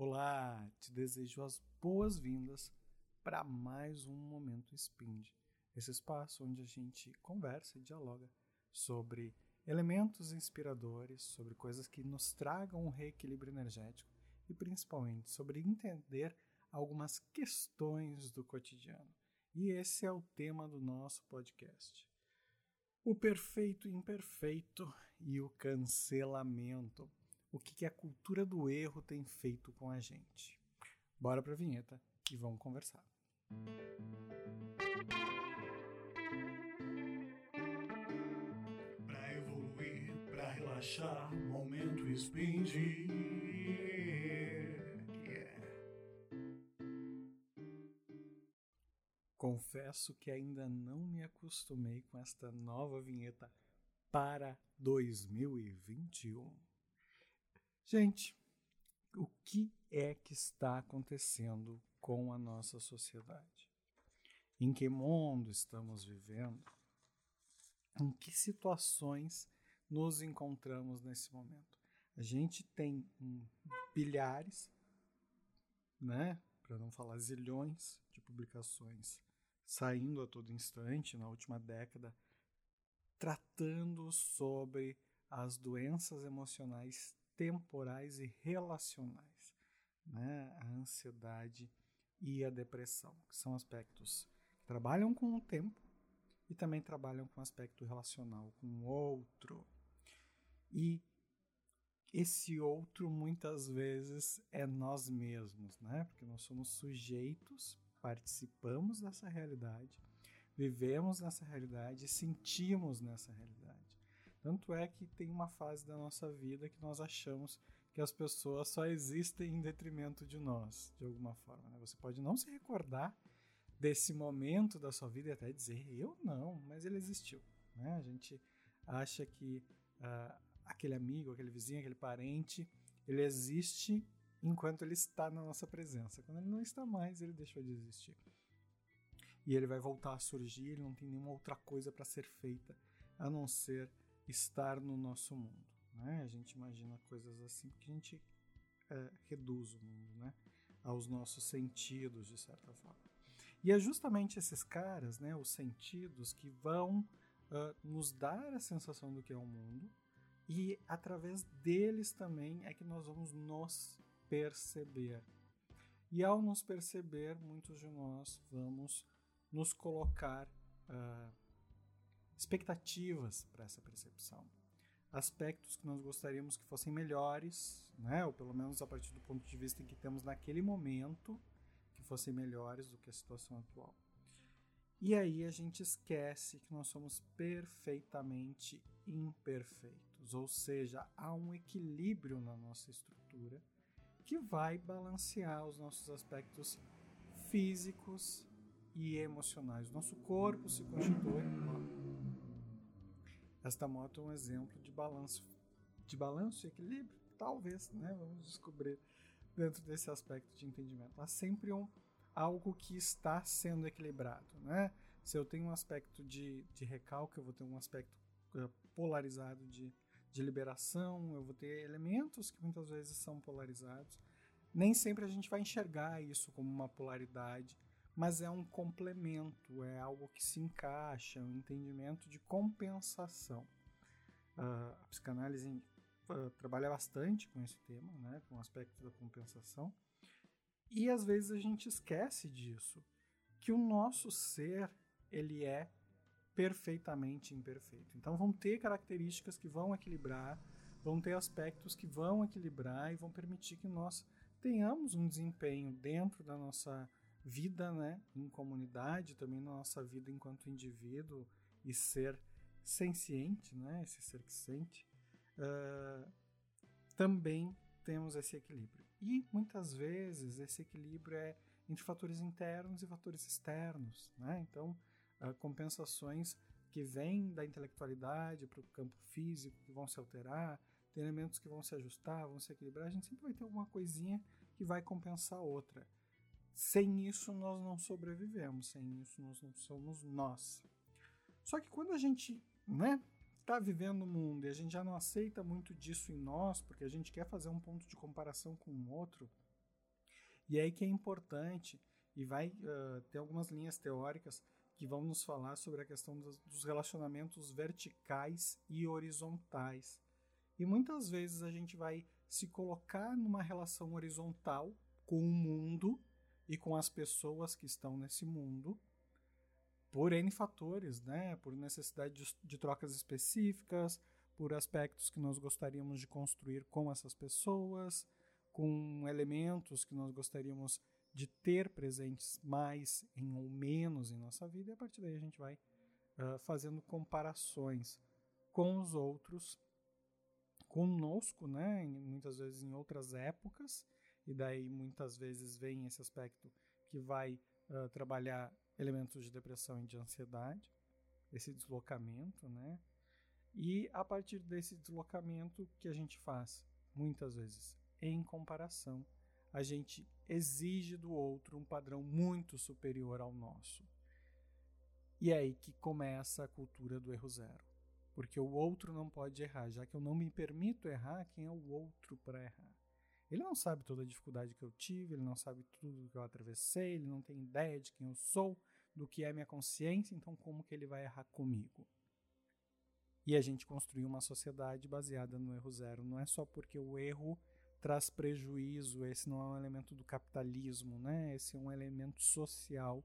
Olá, te desejo as boas-vindas para mais um Momento Spind, esse espaço onde a gente conversa e dialoga sobre elementos inspiradores, sobre coisas que nos tragam um reequilíbrio energético e principalmente sobre entender algumas questões do cotidiano. E esse é o tema do nosso podcast. O perfeito imperfeito e o cancelamento o que, que a cultura do erro tem feito com a gente. Bora pra vinheta e vamos conversar. Pra evoluir, pra relaxar, momento. Confesso que ainda não me acostumei com esta nova vinheta para 2021. Gente, o que é que está acontecendo com a nossa sociedade? Em que mundo estamos vivendo? Em que situações nos encontramos nesse momento? A gente tem bilhares, né, para não falar zilhões de publicações saindo a todo instante na última década, tratando sobre as doenças emocionais temporais e relacionais, né? a ansiedade e a depressão, que são aspectos que trabalham com o tempo e também trabalham com o aspecto relacional com o outro. E esse outro muitas vezes é nós mesmos, né? Porque nós somos sujeitos, participamos dessa realidade, vivemos nessa realidade, sentimos nessa realidade. Tanto é que tem uma fase da nossa vida que nós achamos que as pessoas só existem em detrimento de nós, de alguma forma. Né? Você pode não se recordar desse momento da sua vida e até dizer, eu não, mas ele existiu. Né? A gente acha que uh, aquele amigo, aquele vizinho, aquele parente, ele existe enquanto ele está na nossa presença. Quando ele não está mais, ele deixou de existir. E ele vai voltar a surgir, ele não tem nenhuma outra coisa para ser feita a não ser estar no nosso mundo. Né? A gente imagina coisas assim porque a gente é, reduz o mundo né? aos nossos sentidos, de certa forma. E é justamente esses caras, né, os sentidos, que vão uh, nos dar a sensação do que é o mundo, e através deles também é que nós vamos nos perceber. E ao nos perceber, muitos de nós vamos nos colocar uh, expectativas para essa percepção. Aspectos que nós gostaríamos que fossem melhores, né? ou pelo menos a partir do ponto de vista em que temos naquele momento, que fossem melhores do que a situação atual. E aí a gente esquece que nós somos perfeitamente imperfeitos, ou seja, há um equilíbrio na nossa estrutura que vai balancear os nossos aspectos físicos e emocionais. Nosso corpo se constitui esta moto é um exemplo de balanço, de balanço e equilíbrio, talvez, né? Vamos descobrir dentro desse aspecto de entendimento. Há sempre um algo que está sendo equilibrado, né? Se eu tenho um aspecto de, de recalque, eu vou ter um aspecto uh, polarizado de, de liberação, eu vou ter elementos que muitas vezes são polarizados. Nem sempre a gente vai enxergar isso como uma polaridade, mas é um complemento, é algo que se encaixa, um entendimento de compensação. Uh, a psicanálise uh, trabalha bastante com esse tema, né, com o aspecto da compensação, e às vezes a gente esquece disso, que o nosso ser ele é perfeitamente imperfeito. Então vão ter características que vão equilibrar, vão ter aspectos que vão equilibrar e vão permitir que nós tenhamos um desempenho dentro da nossa vida né, em comunidade, também na nossa vida enquanto indivíduo e ser senciente, né, esse ser que sente, uh, também temos esse equilíbrio. E muitas vezes esse equilíbrio é entre fatores internos e fatores externos. Né? Então, uh, compensações que vêm da intelectualidade para o campo físico, que vão se alterar, tem elementos que vão se ajustar, vão se equilibrar, a gente sempre vai ter alguma coisinha que vai compensar outra. Sem isso nós não sobrevivemos, sem isso nós não somos nós. Só que quando a gente, né, tá vivendo o mundo e a gente já não aceita muito disso em nós, porque a gente quer fazer um ponto de comparação com o outro, E é aí que é importante, e vai uh, ter algumas linhas teóricas que vão nos falar sobre a questão dos, relacionamentos verticais e horizontais. E muitas vezes a gente vai se colocar numa relação horizontal com o mundo e com as pessoas que estão nesse mundo por N fatores, né? Por necessidade de, de trocas específicas, por aspectos que nós gostaríamos de construir com essas pessoas, com elementos que nós gostaríamos de ter presentes mais em ou menos em nossa vida, e a partir daí a gente vai uh, fazendo comparações com os outros, conosco, né? Muitas vezes em outras épocas, e daí muitas vezes vem esse aspecto que vai uh, trabalhar elementos de depressão e de ansiedade, esse deslocamento, né? E a partir desse deslocamento que a gente faz, muitas vezes, em comparação, a gente exige do outro um padrão muito superior ao nosso. E é aí que começa a cultura do erro zero. Porque o outro não pode errar, já que eu não me permito errar, quem é o outro para errar? Ele não sabe toda a dificuldade que eu tive, ele não sabe tudo que eu atravessei, ele não tem ideia de quem eu sou, do que é minha consciência, então como que ele vai errar comigo? E a gente construiu uma sociedade baseada no erro zero. Não é só porque o erro traz prejuízo, esse não é um elemento do capitalismo, né? Esse é um elemento social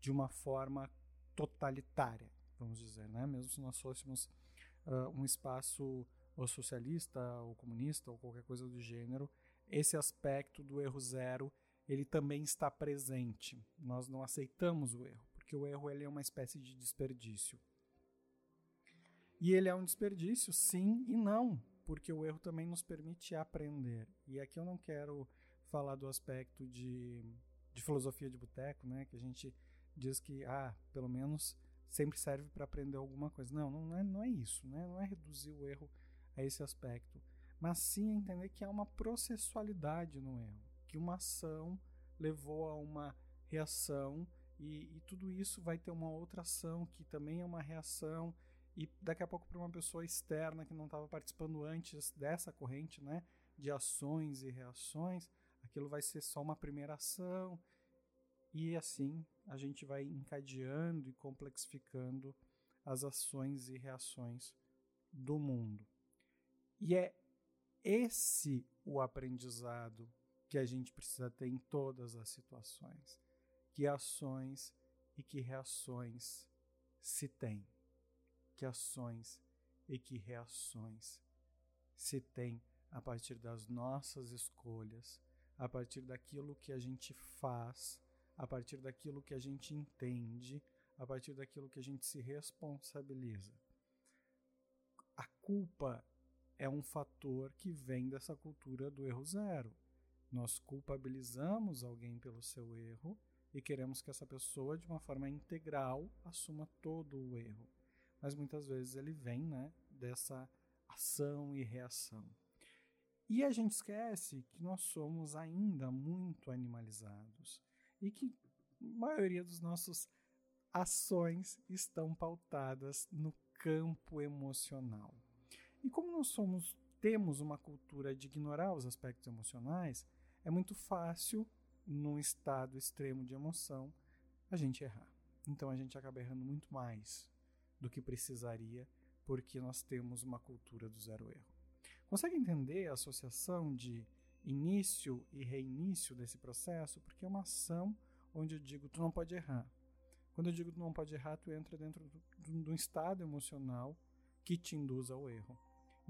de uma forma totalitária, vamos dizer, né? Mesmo se nós fôssemos uh, um espaço ou socialista ou comunista ou qualquer coisa do gênero, esse aspecto do erro zero ele também está presente. Nós não aceitamos o erro, porque o erro ele é uma espécie de desperdício. E ele é um desperdício, sim e não, porque o erro também nos permite aprender. E aqui eu não quero falar do aspecto de, de filosofia de boteco, né, que a gente diz que, ah, pelo menos sempre serve para aprender alguma coisa. Não, não é, não é isso, né? não é reduzir o erro a esse aspecto mas sim entender que há uma processualidade no erro, que uma ação levou a uma reação e, e tudo isso vai ter uma outra ação que também é uma reação e daqui a pouco para uma pessoa externa que não estava participando antes dessa corrente, né, de ações e reações, aquilo vai ser só uma primeira ação e assim a gente vai encadeando e complexificando as ações e reações do mundo. E é esse o aprendizado que a gente precisa ter em todas as situações. Que ações e que reações se tem. Que ações e que reações se tem a partir das nossas escolhas, a partir daquilo que a gente faz, a partir daquilo que a gente entende, a partir daquilo que a gente se responsabiliza. A culpa é um fator que vem dessa cultura do erro zero. Nós culpabilizamos alguém pelo seu erro e queremos que essa pessoa, de uma forma integral, assuma todo o erro. Mas muitas vezes ele vem né, dessa ação e reação. E a gente esquece que nós somos ainda muito animalizados e que a maioria dos nossos ações estão pautadas no campo emocional. E como nós somos temos uma cultura de ignorar os aspectos emocionais, é muito fácil, num estado extremo de emoção, a gente errar. Então a gente acaba errando muito mais do que precisaria, porque nós temos uma cultura do zero erro. Consegue entender a associação de início e reinício desse processo? Porque é uma ação onde eu digo tu não pode errar. Quando eu digo tu não pode errar, tu entra dentro de um estado emocional que te induz ao erro.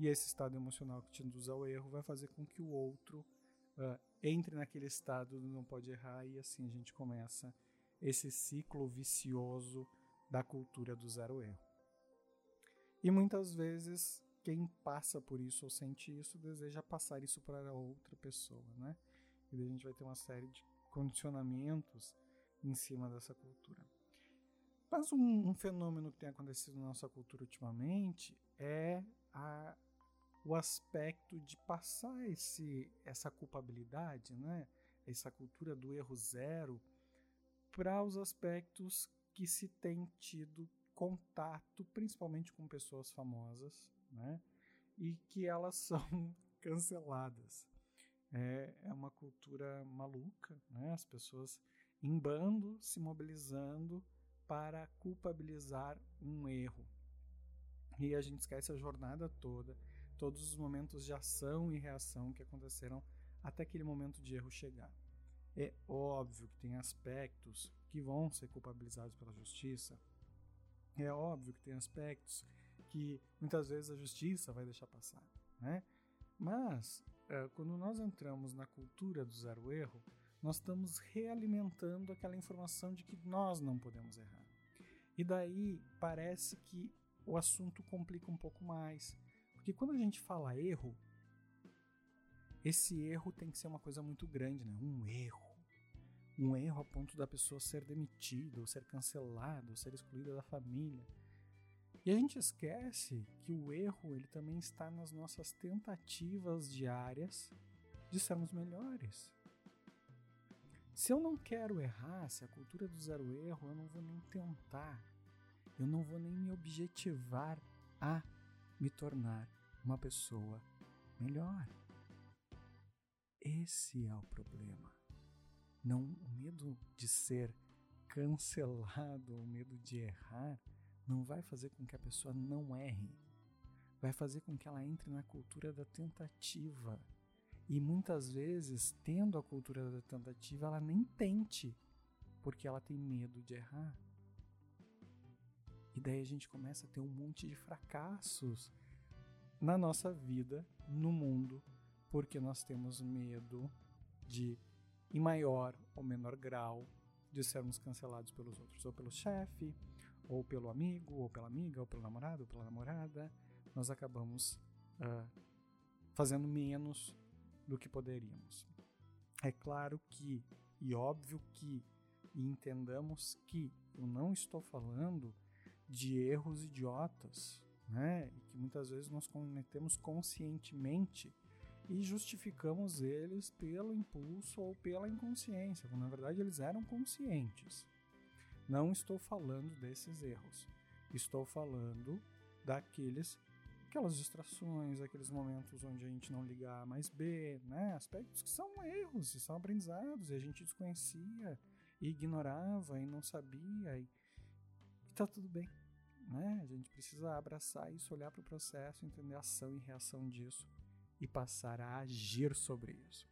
E esse estado emocional que te induz ao erro vai fazer com que o outro uh, entre naquele estado do não pode errar e assim a gente começa esse ciclo vicioso da cultura do zero erro. E muitas vezes quem passa por isso ou sente isso deseja passar isso para outra pessoa, né? E a gente vai ter uma série de condicionamentos em cima dessa cultura. Mas um, um fenômeno que tem acontecido na nossa cultura ultimamente é a o aspecto de passar esse, essa culpabilidade, né? essa cultura do erro zero, para os aspectos que se tem tido contato, principalmente com pessoas famosas, né? e que elas são canceladas. é, é uma cultura maluca, né? As pessoas em bando se mobilizando para culpabilizar um erro. E a gente esquece a jornada toda, todos os momentos de ação e reação que aconteceram até aquele momento de erro chegar. É óbvio que tem aspectos que vão ser culpabilizados pela justiça. É óbvio que tem aspectos que muitas vezes a justiça vai deixar passar, né? Mas é, quando nós entramos na cultura do zero erro, nós estamos realimentando aquela informação de que nós não podemos errar. E daí parece que o assunto complica um pouco mais. Porque quando a gente fala erro, esse erro tem que ser uma coisa muito grande, né? Um erro. Um erro a ponto da pessoa ser demitida, ou ser cancelada, ou ser excluída da família. E a gente esquece que o erro ele também está nas nossas tentativas diárias de sermos melhores. Se eu não quero errar, se a cultura do zero erro, eu não vou nem tentar. Eu não vou nem me objetivar a me tornar uma pessoa melhor. Esse é o problema. Não o medo de ser cancelado, o medo de errar, não vai fazer com que a pessoa não erre. Vai fazer com que ela entre na cultura da tentativa. E muitas vezes, tendo a cultura da tentativa, ela nem tente, porque ela tem medo de errar. E daí a gente começa a ter um monte de fracassos na nossa vida, no mundo, porque nós temos medo de, em maior ou menor grau, de sermos cancelados pelos outros, ou pelo chefe, ou pelo amigo, ou pela amiga, ou pelo namorado, ou pela namorada. Nós acabamos uh, fazendo menos do que poderíamos. É claro que, e óbvio que, e entendamos que eu não estou falando de erros idiotas, né? E que muitas vezes nós cometemos conscientemente e justificamos eles pelo impulso ou pela inconsciência, quando na verdade eles eram conscientes. Não estou falando desses erros. Estou falando daqueles aquelas distrações, aqueles momentos onde a gente não liga A mais B, né? Aspectos que são erros, são aprendizados, e a gente desconhecia, e ignorava, e não sabia, e, e tá tudo bem, né? A gente precisa abraçar isso, olhar para o processo, entender a ação e reação disso e passar a agir sobre isso.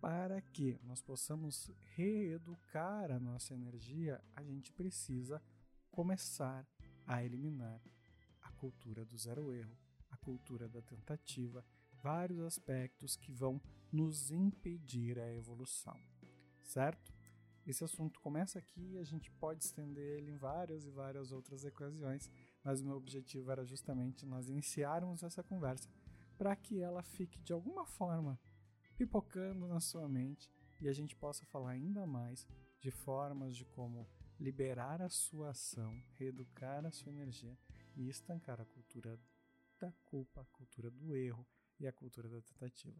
Para que nós possamos reeducar a nossa energia, a gente precisa começar a eliminar a cultura do zero erro, a cultura da tentativa, vários aspectos que vão nos impedir a evolução, certo? Esse assunto começa aqui e a gente pode estender ele em várias e várias outras ocasiões, mas o meu objetivo era justamente nós iniciarmos essa conversa para que ela fique de alguma forma pipocando na sua mente e a gente possa falar ainda mais de formas de como liberar a sua ação, reeducar a sua energia e estancar a cultura da culpa, a cultura do erro e a cultura da tentativa.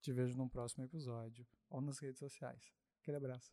Te vejo no próximo episódio ou nas redes sociais. Aquele abraço.